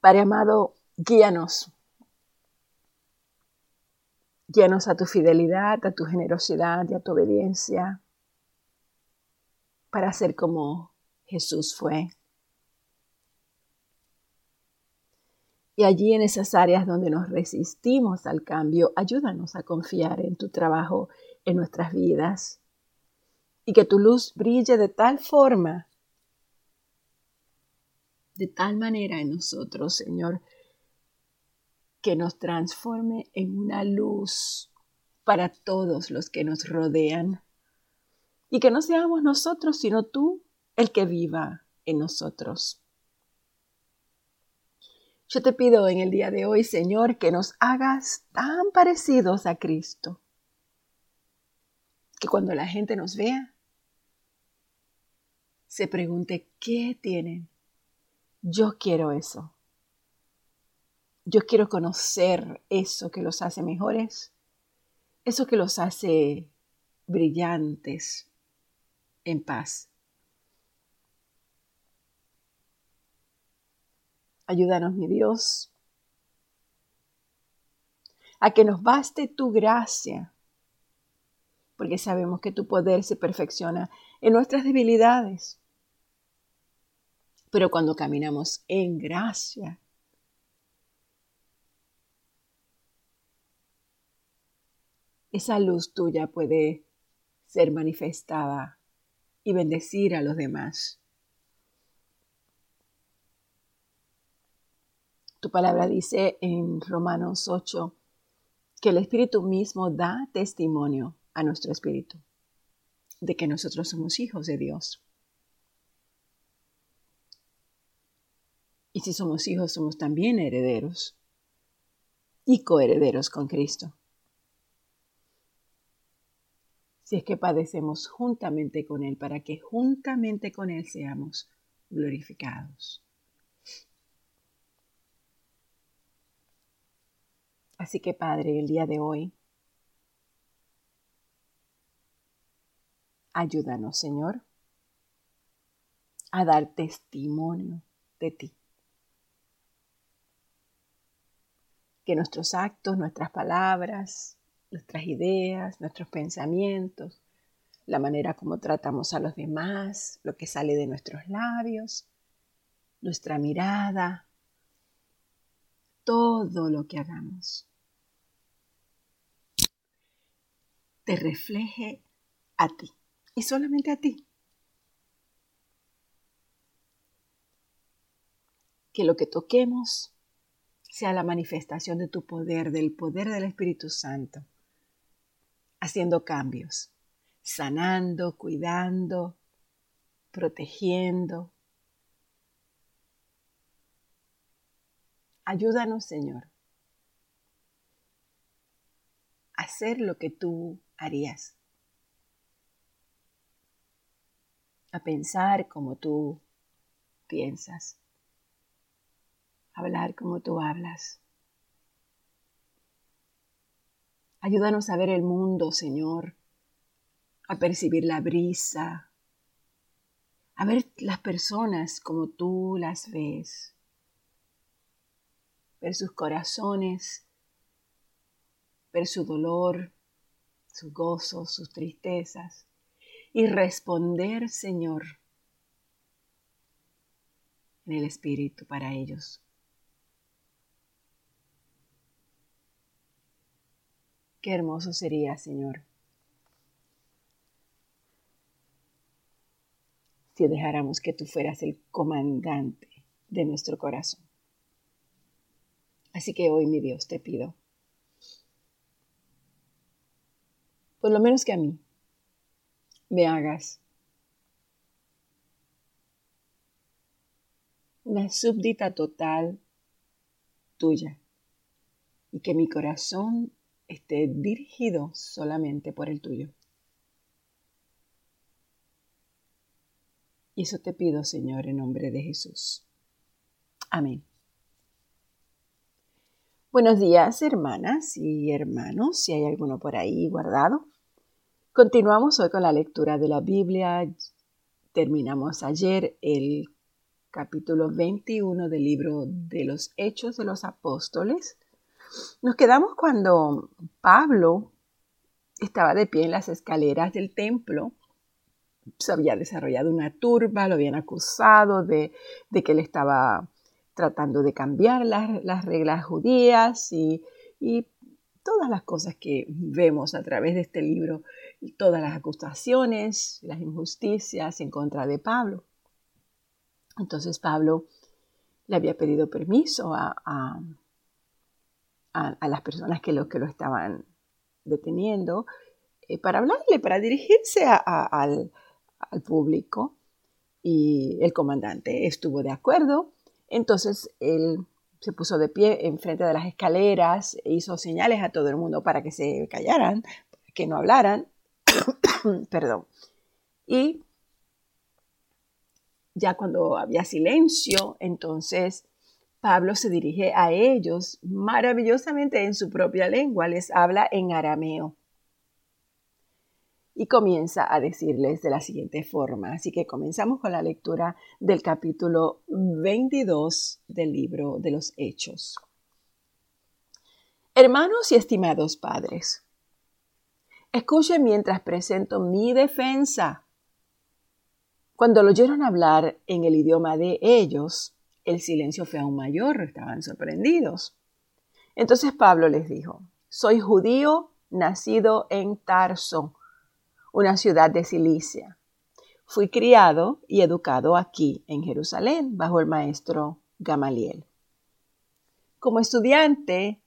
Padre amado, guíanos. Guíanos a tu fidelidad, a tu generosidad y a tu obediencia para ser como Jesús fue. Y allí en esas áreas donde nos resistimos al cambio, ayúdanos a confiar en tu trabajo en nuestras vidas y que tu luz brille de tal forma, de tal manera en nosotros, Señor, que nos transforme en una luz para todos los que nos rodean y que no seamos nosotros, sino tú el que viva en nosotros. Yo te pido en el día de hoy, Señor, que nos hagas tan parecidos a Cristo, que cuando la gente nos vea, se pregunte, ¿qué tienen? Yo quiero eso. Yo quiero conocer eso que los hace mejores, eso que los hace brillantes, en paz. Ayúdanos, mi Dios, a que nos baste tu gracia, porque sabemos que tu poder se perfecciona en nuestras debilidades. Pero cuando caminamos en gracia, esa luz tuya puede ser manifestada y bendecir a los demás. Tu palabra dice en Romanos 8 que el Espíritu mismo da testimonio a nuestro Espíritu de que nosotros somos hijos de Dios. Y si somos hijos, somos también herederos y coherederos con Cristo. Si es que padecemos juntamente con Él, para que juntamente con Él seamos glorificados. Así que Padre, el día de hoy, ayúdanos, Señor, a dar testimonio de ti. Que nuestros actos, nuestras palabras, nuestras ideas, nuestros pensamientos, la manera como tratamos a los demás, lo que sale de nuestros labios, nuestra mirada, todo lo que hagamos te refleje a ti y solamente a ti. Que lo que toquemos sea la manifestación de tu poder, del poder del Espíritu Santo, haciendo cambios, sanando, cuidando, protegiendo. Ayúdanos, Señor, a hacer lo que tú harías? A pensar como tú piensas, hablar como tú hablas. Ayúdanos a ver el mundo, Señor, a percibir la brisa, a ver las personas como tú las ves, ver sus corazones, ver su dolor, sus gozos, sus tristezas, y responder, Señor, en el Espíritu para ellos. Qué hermoso sería, Señor, si dejáramos que tú fueras el comandante de nuestro corazón. Así que hoy, mi Dios, te pido por lo menos que a mí, me hagas una súbdita total tuya y que mi corazón esté dirigido solamente por el tuyo. Y eso te pido, Señor, en nombre de Jesús. Amén. Buenos días, hermanas y hermanos, si hay alguno por ahí guardado. Continuamos hoy con la lectura de la Biblia. Terminamos ayer el capítulo 21 del libro de los Hechos de los Apóstoles. Nos quedamos cuando Pablo estaba de pie en las escaleras del templo. Se había desarrollado una turba, lo habían acusado de, que él estaba tratando de cambiar las, reglas judías y, y todas las cosas que vemos a través de este libro, todas las acusaciones, las injusticias en contra de Pablo. Entonces Pablo le había pedido permiso a, las personas que lo, que lo estaban deteniendo eh, para hablarle, para dirigirse al, al público. Y el comandante estuvo de acuerdo. Entonces él se puso de pie enfrente de las escaleras, e hizo señales a todo el mundo para que se callaran, que no hablaran. Perdón. Y ya cuando había silencio, entonces Pablo se dirige a ellos maravillosamente en su propia lengua, les habla en arameo. Y comienza a decirles de la siguiente forma. Así que comenzamos con la lectura del capítulo 22 del libro de los Hechos. Hermanos y estimados padres, escuchen mientras presento mi defensa cuando lo oyeron hablar en el idioma de ellos, el silencio fue aún mayor, estaban sorprendidos. Entonces Pablo les dijo, soy judío nacido en Tarso, una ciudad de Cilicia. Fui criado y educado aquí en Jerusalén bajo el maestro Gamaliel. Como estudiante,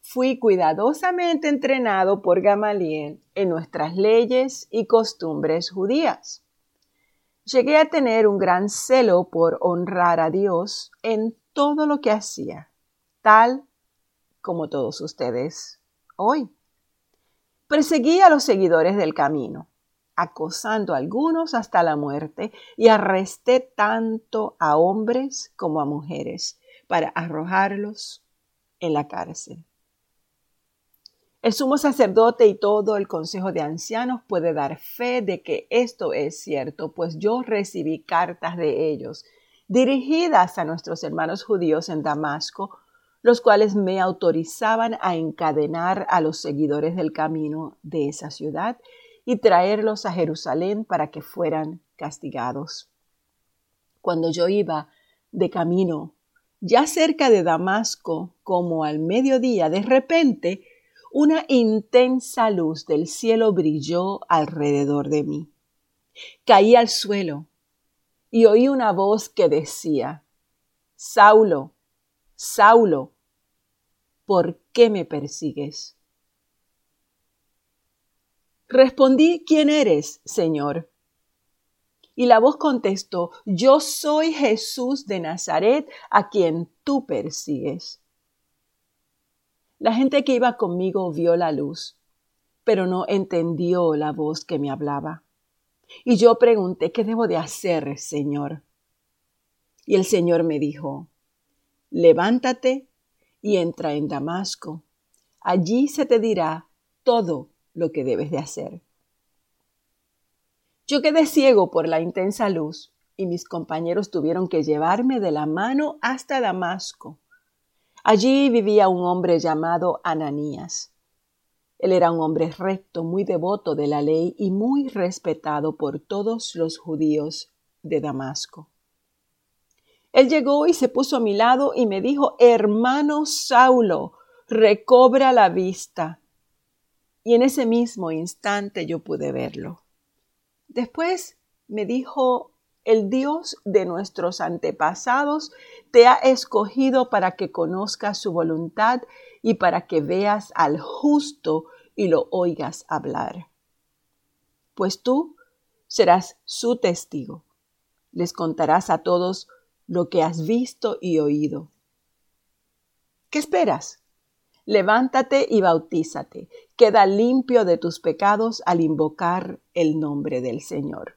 fui cuidadosamente entrenado por Gamaliel en nuestras leyes y costumbres judías. Llegué a tener un gran celo por honrar a Dios en todo lo que hacía, tal como todos ustedes hoy. Perseguí a los seguidores del camino, acosando a algunos hasta la muerte, y arresté tanto a hombres como a mujeres para arrojarlos en la cárcel. El sumo sacerdote y todo el consejo de ancianos puede dar fe de que esto es cierto, pues yo recibí cartas de ellos dirigidas a nuestros hermanos judíos en Damasco, los cuales me autorizaban a encadenar a los seguidores del camino de esa ciudad y traerlos a Jerusalén para que fueran castigados. Cuando yo iba de camino, ya cerca de Damasco, como al mediodía, de repente una intensa luz del cielo brilló alrededor de mí. Caí al suelo y oí una voz que decía, Saulo, Saulo, ¿por qué me persigues? Respondí, ¿quién eres, Señor? Y la voz contestó, yo soy Jesús de Nazaret, a quien tú persigues. La gente que iba conmigo vio la luz, pero no entendió la voz que me hablaba. Y yo pregunté, ¿qué debo de hacer, Señor? Y el Señor me dijo, levántate y entra en Damasco. Allí se te dirá todo lo que debes de hacer. Yo quedé ciego por la intensa luz y mis compañeros tuvieron que llevarme de la mano hasta Damasco. Allí vivía un hombre llamado Ananías. Él era un hombre recto, muy devoto de la ley y muy respetado por todos los judíos de Damasco. Él llegó y se puso a mi lado y me dijo, hermano Saulo, recobra la vista. Y en ese mismo instante yo pude verlo. Después me dijo el Dios de nuestros antepasados te ha escogido para que conozcas su voluntad y para que veas al justo y lo oigas hablar. Pues tú serás su testigo. Les contarás a todos lo que has visto y oído. ¿Qué esperas? Levántate y bautízate. Queda limpio de tus pecados al invocar el nombre del Señor.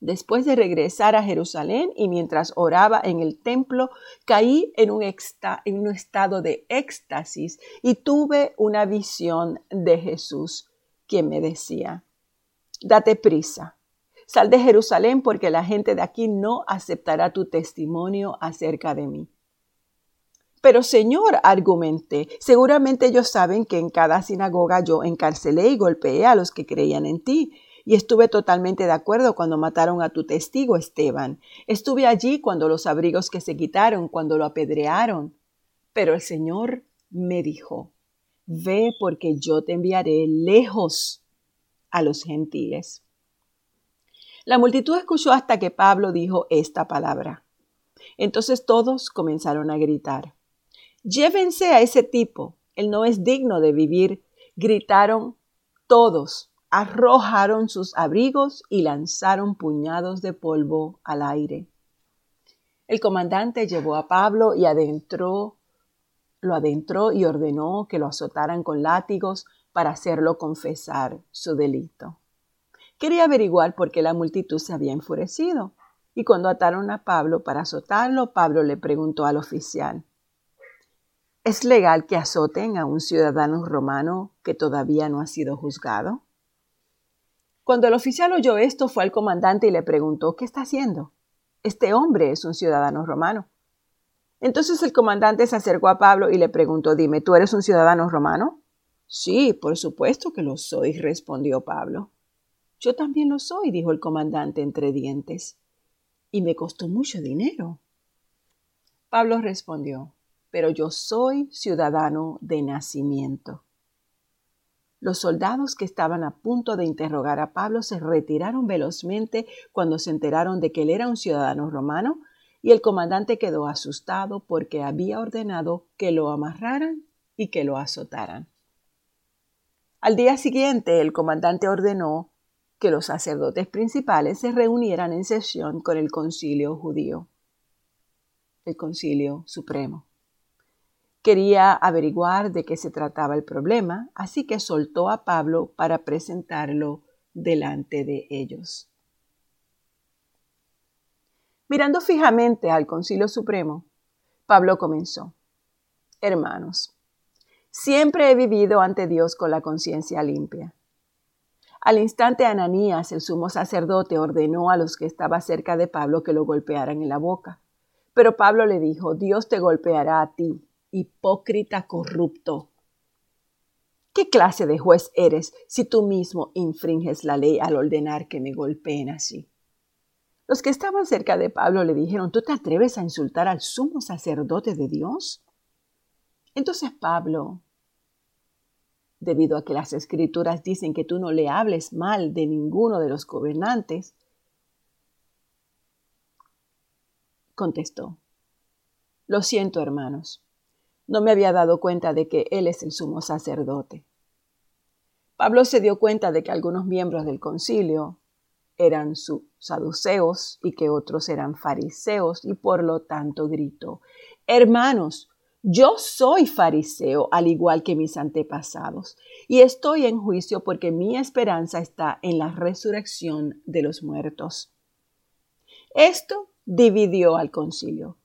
Después de regresar a Jerusalén y mientras oraba en el templo, caí en un, estado de éxtasis y tuve una visión de Jesús, quien me decía, date prisa, Sal de Jerusalén porque la gente de aquí no aceptará tu testimonio acerca de mí. Pero Señor, argumenté, seguramente ellos saben que en cada sinagoga yo encarcelé y golpeé a los que creían en ti. Y estuve totalmente de acuerdo cuando mataron a tu testigo Esteban. Estuve allí cuando los abrigos que se quitaron, cuando lo apedrearon. Pero el Señor me dijo, ve porque yo te enviaré lejos a los gentiles. La multitud escuchó hasta que Pablo dijo esta palabra. Entonces todos comenzaron a gritar, llévense a ese tipo, él no es digno de vivir. Gritaron todos, arrojaron sus abrigos y lanzaron puñados de polvo al aire. El comandante llevó a Pablo y adentró, lo adentró y ordenó que lo azotaran con látigos para hacerlo confesar su delito. Quería averiguar por qué la multitud se había enfurecido. Y cuando ataron a Pablo para azotarlo, Pablo le preguntó al oficial, ¿es legal que azoten a un ciudadano romano que todavía no ha sido juzgado? Cuando el oficial oyó esto, fue al comandante y le preguntó, ¿qué está haciendo? Este hombre es un ciudadano romano. Entonces el comandante se acercó a Pablo y le preguntó, dime, ¿tú eres un ciudadano romano? Sí, por supuesto que lo soy, respondió Pablo. Yo también lo soy, dijo el comandante entre dientes. Y me costó mucho dinero. Pablo respondió, pero yo soy ciudadano de nacimiento. Los soldados que estaban a punto de interrogar a Pablo se retiraron velozmente cuando se enteraron de que él era un ciudadano romano y el comandante quedó asustado porque había ordenado que lo amarraran y que lo azotaran. Al día siguiente el comandante ordenó que los sacerdotes principales se reunieran en sesión con el concilio judío, el concilio supremo. Quería averiguar de qué se trataba el problema, así que soltó a Pablo para presentarlo delante de ellos. Mirando fijamente al Concilio Supremo, Pablo comenzó. Hermanos, siempre he vivido ante Dios con la conciencia limpia. Al instante Ananías, el sumo sacerdote, ordenó a los que estaban cerca de Pablo que lo golpearan en la boca. Pero Pablo le dijo, Dios te golpeará a ti, hipócrita corrupto. ¿Qué clase de juez eres si tú mismo infringes la ley al ordenar que me golpeen así? Los que estaban cerca de Pablo le dijeron, ¿tú te atreves a insultar al sumo sacerdote de Dios? Entonces Pablo, debido a que las escrituras dicen que tú no le hables mal de ninguno de los gobernantes, contestó, Lo siento, hermanos, no me había dado cuenta de que él es el sumo sacerdote. Pablo se dio cuenta de que algunos miembros del concilio eran saduceos y que otros eran fariseos y por lo tanto gritó, Hermanos, yo soy fariseo, al igual que mis antepasados, y estoy en juicio porque mi esperanza está en la resurrección de los muertos. Esto dividió al concilio.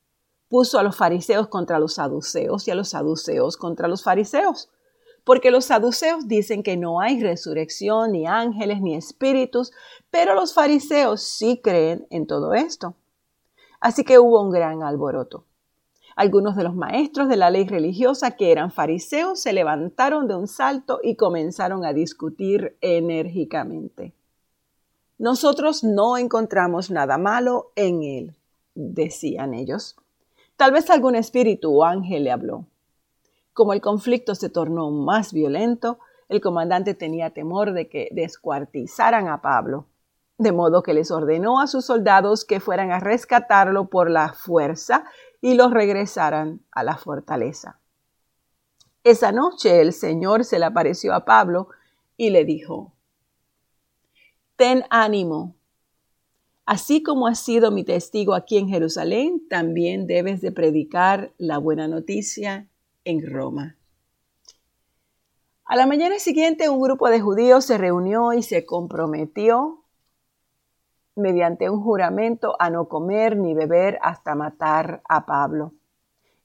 Puso a los fariseos contra los saduceos y a los saduceos contra los fariseos, porque los saduceos dicen que no hay resurrección, ni ángeles, ni espíritus, pero los fariseos sí creen en todo esto. Así que hubo un gran alboroto. Algunos de los maestros de la ley religiosa que eran fariseos se levantaron de un salto y comenzaron a discutir enérgicamente. Nosotros no encontramos nada malo en él, decían ellos. Tal vez algún espíritu o ángel le habló. Como el conflicto se tornó más violento, el comandante tenía temor de que descuartizaran a Pablo, de modo que les ordenó a sus soldados que fueran a rescatarlo por la fuerza y los regresaran a la fortaleza. Esa noche el Señor se le apareció a Pablo y le dijo, Ten ánimo. Así como has sido mi testigo aquí en Jerusalén, también debes de predicar la buena noticia en Roma. A la mañana siguiente un grupo de judíos se reunió y se comprometió mediante un juramento a no comer ni beber hasta matar a Pablo.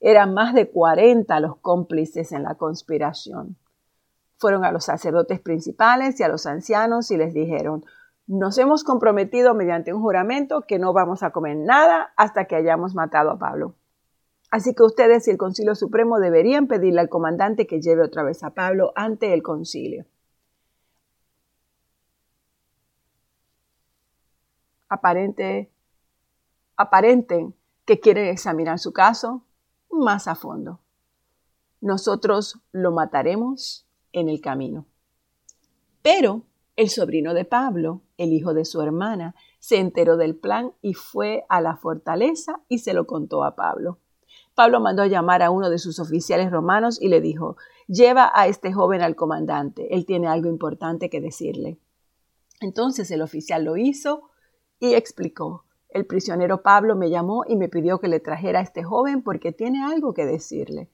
Eran más de cuarenta los cómplices en la conspiración. Fueron a los sacerdotes principales y a los ancianos y les dijeron, nos hemos comprometido mediante un juramento que no vamos a comer nada hasta que hayamos matado a Pablo. Así que ustedes y el Concilio Supremo deberían pedirle al comandante que lleve otra vez a Pablo ante el concilio. Aparente, aparenten que quieren examinar su caso más a fondo. Nosotros lo mataremos en el camino. Pero el sobrino de Pablo, el hijo de su hermana, se enteró del plan y fue a la fortaleza y se lo contó a Pablo. Pablo mandó llamar a uno de sus oficiales romanos y le dijo, lleva a este joven al comandante, él tiene algo importante que decirle. Entonces el oficial lo hizo y explicó, el prisionero Pablo me llamó y me pidió que le trajera a este joven porque tiene algo que decirle.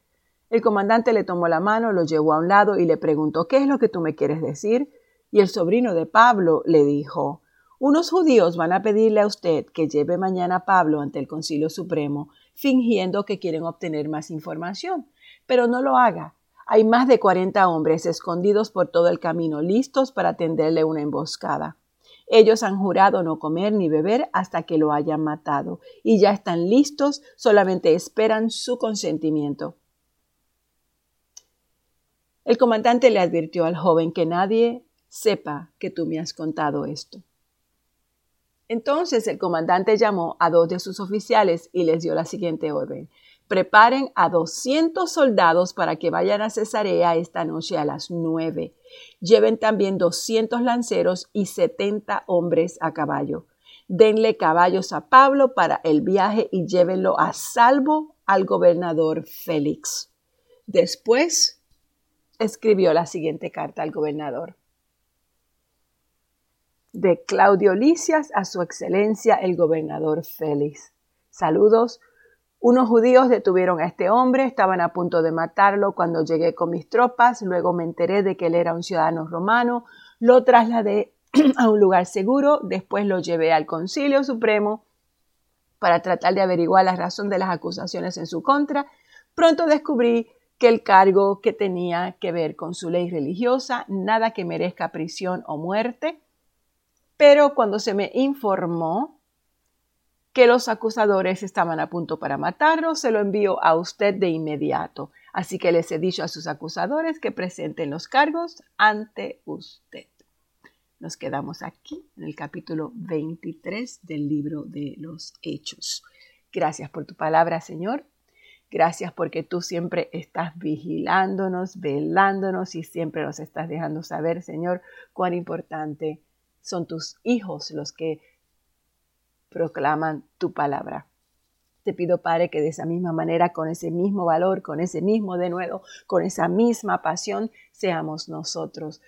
El comandante le tomó la mano, lo llevó a un lado y le preguntó, ¿qué es lo que tú me quieres decir? Y el sobrino de Pablo le dijo, unos judíos van a pedirle a usted que lleve mañana a Pablo ante el Concilio Supremo, fingiendo que quieren obtener más información. Pero no lo haga. Hay más de cuarenta hombres escondidos por todo el camino, listos para tenderle una emboscada. Ellos han jurado no comer ni beber hasta que lo hayan matado, y ya están listos, solamente esperan su consentimiento. El comandante le advirtió al joven que nadie sepa que tú me has contado esto. Entonces el comandante llamó a dos de sus oficiales y les dio la siguiente orden. Preparen a 200 soldados para que vayan a Cesarea esta noche a las nueve. Lleven también 200 lanceros y 70 hombres a caballo. Denle caballos a Pablo para el viaje y llévenlo a salvo al gobernador Félix. Después escribió la siguiente carta al gobernador de Claudio Licias a su excelencia el gobernador Félix. Saludos. Unos judíos detuvieron a este hombre, estaban a punto de matarlo cuando llegué con mis tropas, luego me enteré de que él era un ciudadano romano, lo trasladé a un lugar seguro, después lo llevé al Concilio Supremo para tratar de averiguar la razón de las acusaciones en su contra. Pronto descubrí que el cargo que tenía que ver con su ley religiosa, nada que merezca prisión o muerte, pero cuando se me informó que los acusadores estaban a punto para matarlo, se lo envío a usted de inmediato. Así que les he dicho a sus acusadores que presenten los cargos ante usted. Nos quedamos aquí en el capítulo 23 del libro de los Hechos. Gracias por tu palabra, Señor. Gracias porque tú siempre estás vigilándonos, velándonos y siempre nos estás dejando saber, Señor, cuán importante son tus hijos los que proclaman tu palabra. Te pido, Padre, que de esa misma manera, con ese mismo valor, con ese mismo denuedo, con esa misma pasión, seamos nosotros,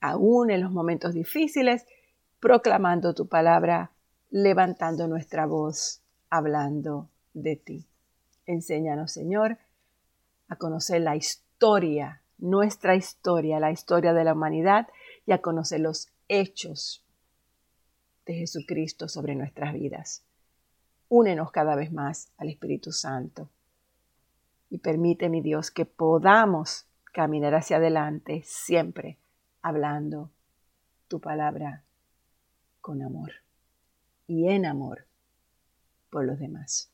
aún en los momentos difíciles, proclamando tu palabra, levantando nuestra voz, hablando de ti. Enséñanos, Señor, a conocer la historia, nuestra historia, la historia de la humanidad y a conocer los hechos de Jesucristo sobre nuestras vidas. Únenos cada vez más al Espíritu Santo y permite, mi Dios, que podamos caminar hacia adelante siempre hablando tu palabra con amor y en amor por los demás.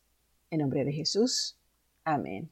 En nombre de Jesús, amén.